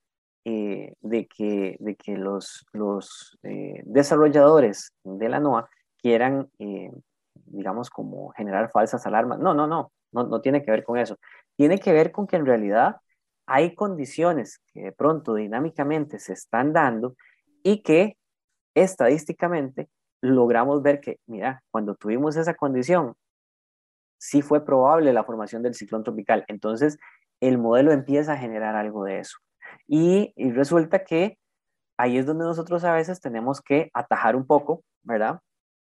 eh, de, que, de que los, los eh, desarrolladores de la NOAA quieran, eh, digamos, como generar falsas alarmas. No, no, no, no, no tiene que ver con eso. Tiene que ver con que en realidad hay condiciones que de pronto dinámicamente se están dando y que estadísticamente logramos ver que, mira, cuando tuvimos esa condición, sí fue probable la formación del ciclón tropical. Entonces, el modelo empieza a generar algo de eso. Y, resulta que ahí es donde nosotros a veces tenemos que atajar un poco, ¿verdad?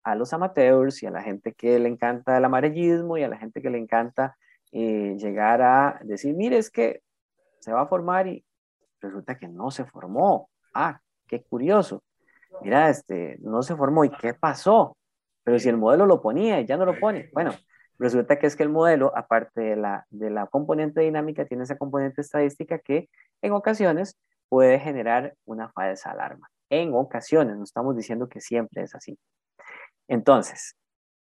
A los amateurs y a la gente que le encanta el amarillismo y a la gente que le encanta eh, llegar a decir, mire, es que se va a formar y resulta que no se formó. Ah, qué curioso mira, este, no se formó y qué pasó, pero si el modelo lo ponía y ya no lo pone, bueno, resulta que es que el modelo, aparte de la, de la componente dinámica, tiene esa componente estadística que en ocasiones puede generar una falsa alarma. En ocasiones, no estamos diciendo que siempre es así. Entonces,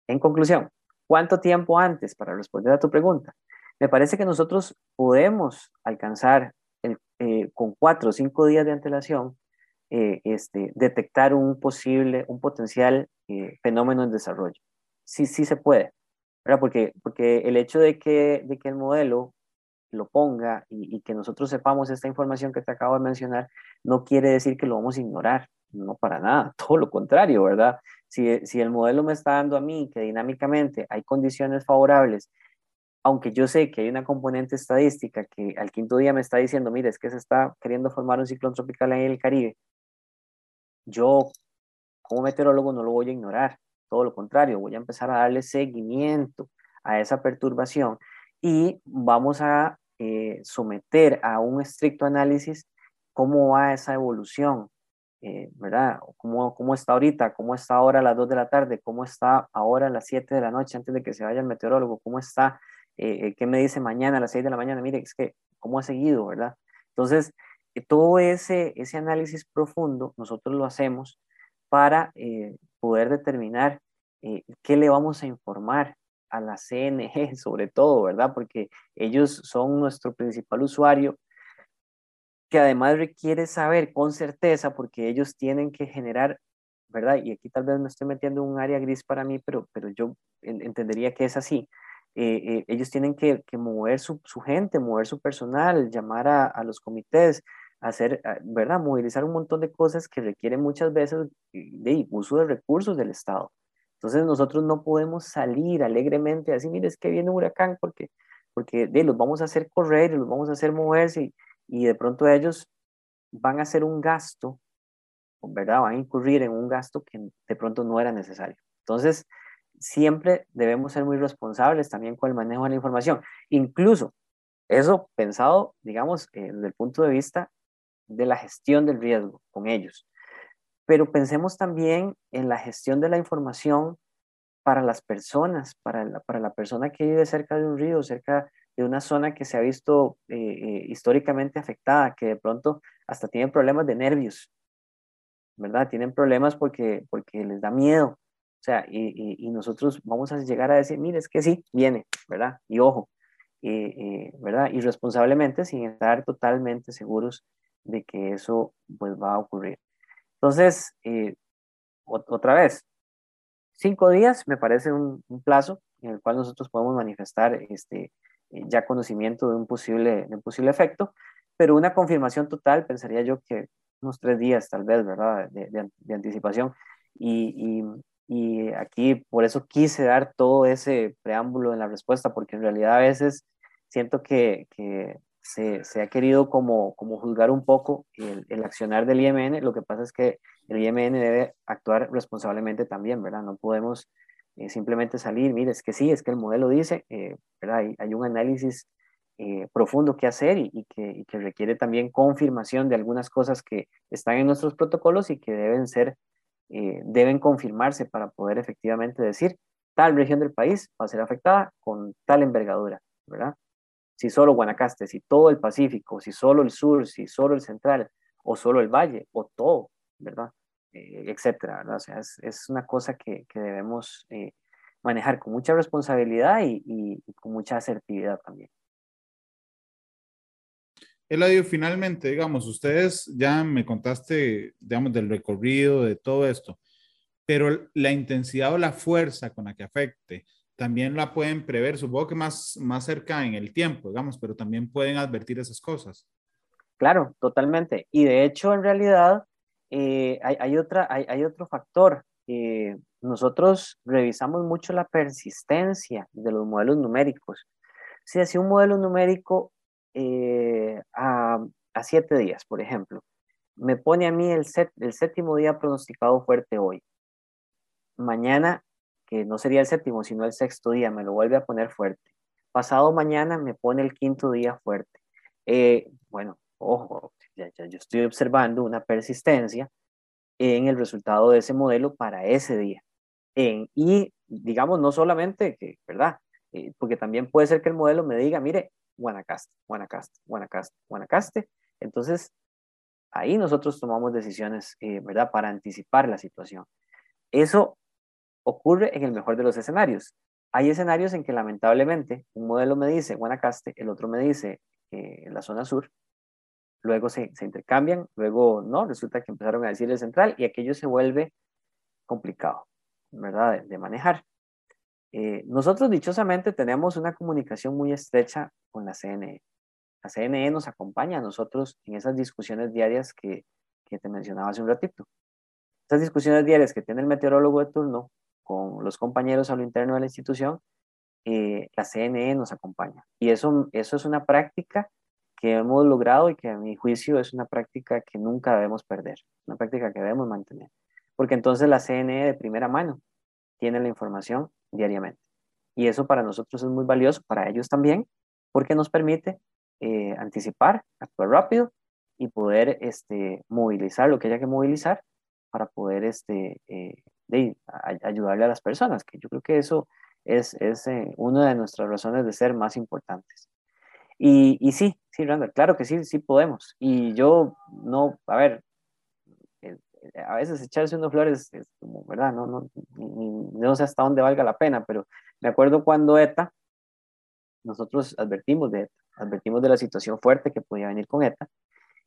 en conclusión, ¿cuánto tiempo antes para responder a tu pregunta? Me parece que nosotros podemos alcanzar eh, con cuatro o cinco días de antelación eh, este, detectar un posible, un potencial eh, fenómeno en desarrollo. Sí, sí se puede, ¿verdad? Porque, porque el hecho de que, de que el modelo lo ponga y, que nosotros sepamos esta información que te acabo de mencionar, no quiere decir que lo vamos a ignorar, no para nada, todo lo contrario, ¿verdad? Si, si el modelo me está dando a mí que dinámicamente hay condiciones favorables aunque yo sé que hay una componente estadística que al quinto día me está diciendo, mire, es que se está queriendo formar un ciclón tropical en el Caribe, yo como meteorólogo no lo voy a ignorar, todo lo contrario, voy a empezar a darle seguimiento a esa perturbación y vamos a eh, someter a un estricto análisis cómo va esa evolución, eh, ¿verdad? ¿Cómo, ¿Cómo, está ahorita? ¿Cómo está ahora a las 2 de la tarde? ¿Cómo está ahora a las 7 de la noche antes de que se vaya el meteorólogo? ¿Cómo está? Eh, ¿Qué me dice mañana a las 6 de la mañana? Mire, es que, ¿cómo ha seguido, verdad? Entonces, todo ese, ese análisis profundo nosotros lo hacemos para eh, poder determinar eh, qué le vamos a informar a la CNG, sobre todo, ¿verdad? Porque ellos son nuestro principal usuario, que además requiere saber con certeza, porque ellos tienen que generar, ¿verdad? Y aquí tal vez me estoy metiendo en un área gris para mí, pero, pero yo entendería que es así. Eh, ellos tienen que, que mover su, su, gente, mover su personal, llamar a, a los comités, hacer, ah, ¿verdad? Movilizar un montón de cosas que requieren muchas veces de uso de recursos del Estado. Entonces nosotros no podemos salir alegremente así, mire, es que viene un huracán porque, porque de, los vamos a hacer correr los vamos a hacer moverse y, y de pronto ellos van a hacer un gasto, ¿verdad? Van a incurrir en un gasto que de pronto no era necesario. Entonces, siempre debemos ser muy responsables también con el manejo de la información. Incluso eso pensado, digamos, eh, desde el punto de vista de la gestión del riesgo con ellos. Pero pensemos también en la gestión de la información para las personas, para la, para la persona que vive cerca de un río, cerca de una zona que se ha visto eh, históricamente afectada, que de pronto hasta tienen problemas de nervios, ¿verdad? Tienen problemas porque, porque les da miedo. O sea, y, nosotros vamos a llegar a decir, mire, es que sí, viene, ¿verdad? Y ojo, ¿verdad? Irresponsablemente sin estar totalmente seguros de que eso pues va a ocurrir. Entonces, eh, otra vez, cinco días me parece un, plazo en el cual nosotros podemos manifestar este, eh, ya conocimiento de un, posible, de un posible efecto, pero una confirmación total, pensaría yo que unos tres días tal vez, ¿verdad? De, de, anticipación. Y, y, y, aquí por eso quise dar todo ese preámbulo en la respuesta, porque en realidad a veces siento que, que se, se, ha querido como, como juzgar un poco el, el, accionar del IMN. Lo que pasa es que el IMN debe actuar responsablemente también, ¿verdad? No podemos eh, simplemente salir, mire, es que sí, es que el modelo dice, eh, ¿verdad? Hay, un análisis eh, profundo que hacer y, que, y, que, requiere también confirmación de algunas cosas que están en nuestros protocolos y que deben ser, deben confirmarse para poder efectivamente decir, tal región del país va a ser afectada con tal envergadura, ¿verdad? si solo Guanacaste, si todo el Pacífico, si solo el sur, si solo el central, o solo el valle, o todo, ¿verdad? Eh, etcétera, ¿verdad? O sea, es, es una cosa que, que debemos eh, manejar con mucha responsabilidad y, y, con mucha asertividad también. Eladio, finalmente, digamos, ustedes ya me contaste, digamos, del recorrido, de todo esto, pero la intensidad o la fuerza con la que afecte, también la pueden prever, supongo que más, más cerca en el tiempo, digamos, pero también pueden advertir esas cosas. Claro, totalmente. Y de hecho, en realidad, eh, hay, otro factor. Eh, nosotros revisamos mucho la persistencia de los modelos numéricos. Si hacía un modelo numérico eh, a, siete días, por ejemplo, me pone a mí el séptimo día pronosticado fuerte hoy. Mañana que no sería el séptimo, sino el sexto día, me lo vuelve a poner fuerte. Pasado mañana me pone el quinto día fuerte. Eh, bueno, ojo, yo estoy observando una persistencia en el resultado de ese modelo para ese día. y digamos, no solamente que, ¿verdad? Eh, porque también puede ser que el modelo me diga, mire, Guanacaste, Guanacaste, Guanacaste, Guanacaste. Entonces, ahí nosotros tomamos decisiones, eh, ¿verdad? Para anticipar la situación. Eso ocurre en el mejor de los escenarios. Hay escenarios en que lamentablemente un modelo me dice Guanacaste, el otro me dice eh, la zona sur, luego se, se, intercambian, luego no, resulta que empezaron a decir el central y aquello se vuelve complicado, ¿verdad? De, manejar. Eh, nosotros dichosamente tenemos una comunicación muy estrecha con la CNE. La CNE nos acompaña a nosotros en esas discusiones diarias que, que te mencionaba hace un ratito. Esas discusiones diarias que tiene el meteorólogo de turno con los compañeros a lo interno de la institución, eh, la CNE nos acompaña. Y eso, eso es una práctica que hemos logrado y que a mi juicio es una práctica que nunca debemos perder, una práctica que debemos mantener. Porque entonces la CNE de primera mano tiene la información diariamente. Y eso para nosotros es muy valioso, para ellos también, porque nos permite eh, anticipar, actuar rápido y poder este, movilizar lo que haya que movilizar para poder este, eh, de ayudarle a las personas, que yo creo que eso es, es eh, una de nuestras razones de ser más importantes. Y, sí, sí, Randall, claro que sí, sí podemos. Y yo no, a ver, eh, a veces echarse unos flores es como, ¿verdad? No sé hasta dónde valga la pena, pero me acuerdo cuando ETA, nosotros advertimos de ETA, advertimos de la situación fuerte que podía venir con ETA,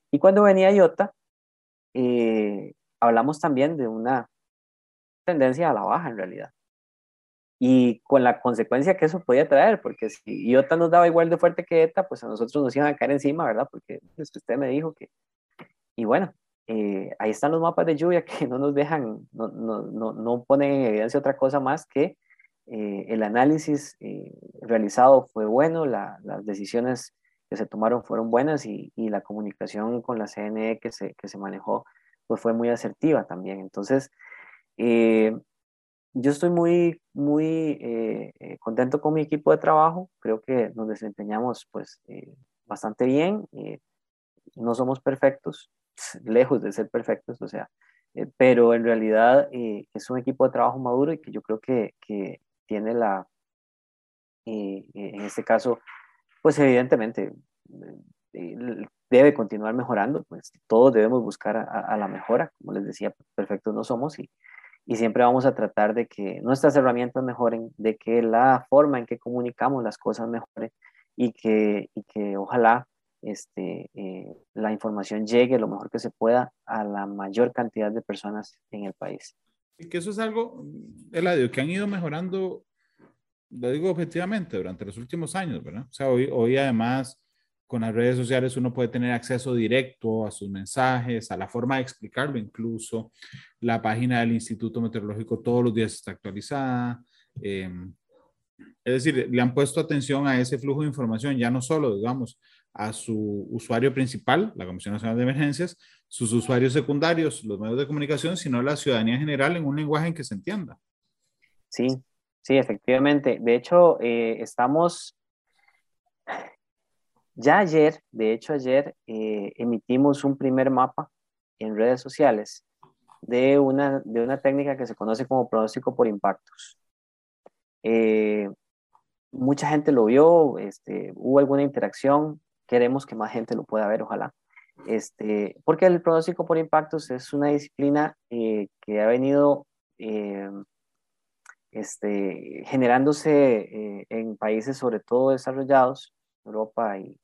y cuando venía IOTA, eh, hablamos también de una tendencia a la baja en realidad. Y con la consecuencia que eso podía traer, porque si IOTA nos daba igual de fuerte que ETA, pues a nosotros nos iban a caer encima, ¿verdad? Porque usted me dijo que... Y bueno, eh, ahí están los mapas de lluvia que no nos dejan, no, no, no, no ponen en evidencia otra cosa más que eh, el análisis eh, realizado fue bueno, la, las decisiones que se tomaron fueron buenas y, y, la comunicación con la CNE que se, que se manejó pues fue muy asertiva también. Entonces, eh, yo estoy muy, muy eh, eh, contento con mi equipo de trabajo. Creo que nos desempeñamos pues bastante bien. no somos perfectos, lejos de ser perfectos, o sea, pero en realidad es un equipo de trabajo maduro y que yo creo que, que tiene la, en este caso, Pues evidentemente debe continuar mejorando, pues todos debemos buscar a, la mejora, como les decía, perfectos no somos y, y siempre vamos a tratar de que nuestras herramientas mejoren, de que la forma en que comunicamos las cosas mejore y que, y que ojalá este, eh, la información llegue lo mejor que se pueda a la mayor cantidad de personas en el país. Y que eso es algo, Eladio, que han ido mejorando, lo digo objetivamente, durante los últimos años, ¿verdad? O sea, hoy, hoy además con las redes sociales uno puede tener acceso directo a sus mensajes, a la forma de explicarlo incluso. La página del Instituto Meteorológico todos los días está actualizada. Eh, es decir, le han puesto atención a ese flujo de información, ya no solo, digamos, a su usuario principal, la Comisión Nacional de Emergencias, sus usuarios secundarios, los medios de comunicación, sino a la ciudadanía en general en un lenguaje en que se entienda. Sí, sí, efectivamente. De hecho, eh, estamos, ya ayer, de hecho ayer, eh, emitimos un primer mapa en redes sociales de una, de una técnica que se conoce como pronóstico por impactos. Eh, mucha gente lo vio, este, hubo alguna interacción, queremos que más gente lo pueda ver, ojalá. Este, porque el pronóstico por impactos es una disciplina eh, que ha venido este, generándose en países sobre todo desarrollados, Europa y,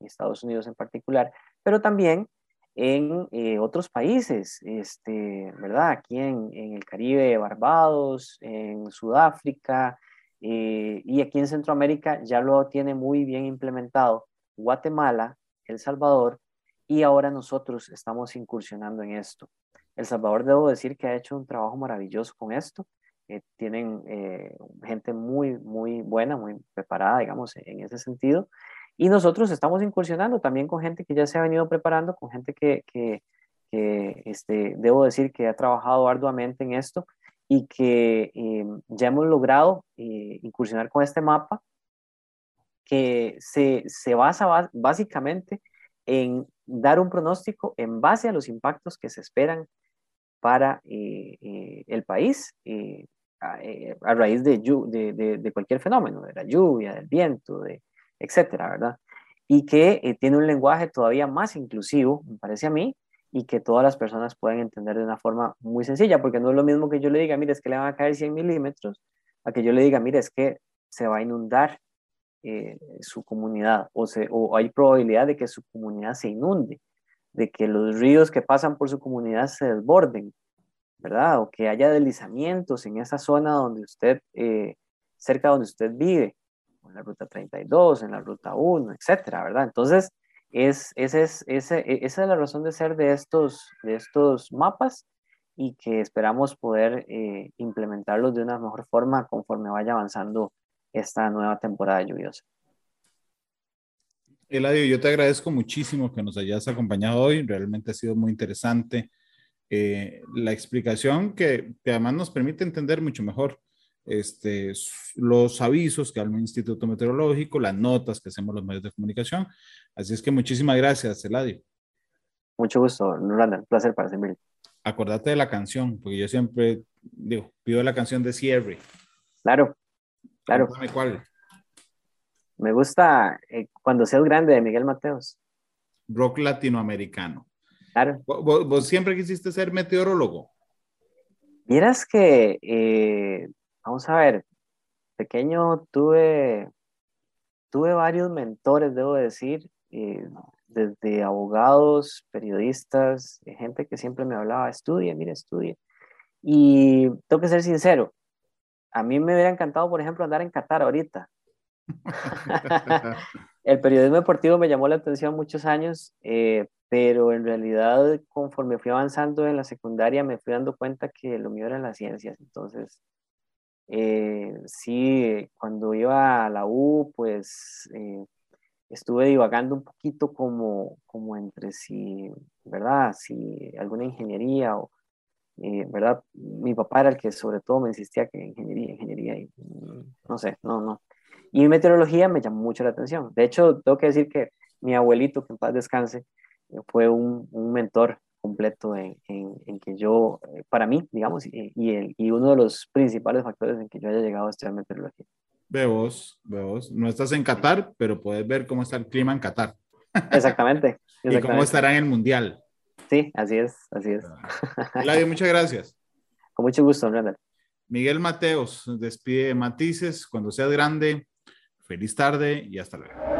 Estados Unidos en particular, pero también en otros países, este, ¿verdad? Aquí en, en, el Caribe, Barbados, en Sudáfrica, eh, y aquí en Centroamérica ya lo tiene muy bien implementado Guatemala, El Salvador, y ahora nosotros estamos incursionando en esto. El Salvador, debo decir que ha hecho un trabajo maravilloso con esto. Eh, tienen eh, gente muy, muy buena, muy preparada, digamos, en ese sentido. Y nosotros estamos incursionando también con gente que ya se ha venido preparando, con gente que, que, que este, debo decir que ha trabajado arduamente en esto y que eh, ya hemos logrado eh, incursionar con este mapa que se, se basa básicamente en dar un pronóstico en base a los impactos que se esperan para eh, el país a, a, raíz de, cualquier fenómeno, de la lluvia, del viento, de, etcétera, ¿verdad? Y que tiene un lenguaje todavía más inclusivo, me parece a mí, y que todas las personas puedan entender de una forma muy sencilla, porque no es lo mismo que yo le diga, mire, es que le van a caer 100 milímetros, a que yo le diga, mire, es que se va a inundar eh, su comunidad o, o hay probabilidad de que su comunidad se inunde, de que los ríos que pasan por su comunidad se desborden, ¿verdad? O que haya deslizamientos en esa zona donde usted, eh, cerca donde usted vive, en la ruta 32, en la ruta 1, etcétera, ¿verdad? Entonces, es, ese es, ese, e, esa es la razón de ser de estos, de estos mapas y que esperamos poder eh, implementarlos de una mejor forma conforme vaya avanzando esta nueva temporada lluviosa. Eladio, yo te agradezco muchísimo que nos hayas acompañado hoy. Realmente ha sido muy interesante eh, la explicación que, que, además nos permite entender mucho mejor este, los avisos que da el Instituto Meteorológico, las notas que hacemos los medios de comunicación. Así es que muchísimas gracias, Eladio. Mucho gusto, Rolanda, un placer para servir. Acordate de la canción, porque yo siempre digo, pido la canción de cierre. Claro, claro. cuál. Me gusta eh, Cuando seas grande de Miguel Mateos. Rock latinoamericano. Claro. ¿Vos, siempre quisiste ser meteorólogo? Vieras que eh, Vamos a ver, pequeño tuve, tuve varios mentores, debo decir, eh, desde abogados, periodistas, eh, gente que siempre me hablaba, estudie, mire, estudie. Y tengo que ser sincero, a mí me hubiera encantado, por ejemplo, andar en Qatar ahorita. el periodismo deportivo me llamó la atención muchos años, eh, pero en realidad conforme fui avanzando en la secundaria me fui dando cuenta que lo mío eran las ciencias. Entonces, eh, sí, cuando iba a la U, pues eh, estuve divagando un poquito como, como entre si, ¿verdad? Si alguna ingeniería o, eh, ¿verdad? Mi papá era el que sobre todo me insistía que ingeniería, ingeniería, y, no sé, no, no. Y meteorología me llamó mucho la atención. De hecho, tengo que decir que mi abuelito, que en paz descanse, fue un, un mentor completo en, en, que yo, eh, para mí, digamos, y, y, el, y, uno de los principales factores en que yo haya llegado a estudiar meteorología. Ve vos, ve vos. No estás en Qatar, pero puedes ver cómo está el clima en Qatar. Exactamente. y cómo estará en el Mundial. Sí, así es, así es. Claudio, muchas gracias. Con mucho gusto, Randall. Miguel Mateos, despide Matices. Cuando seas grande, feliz tarde y hasta luego.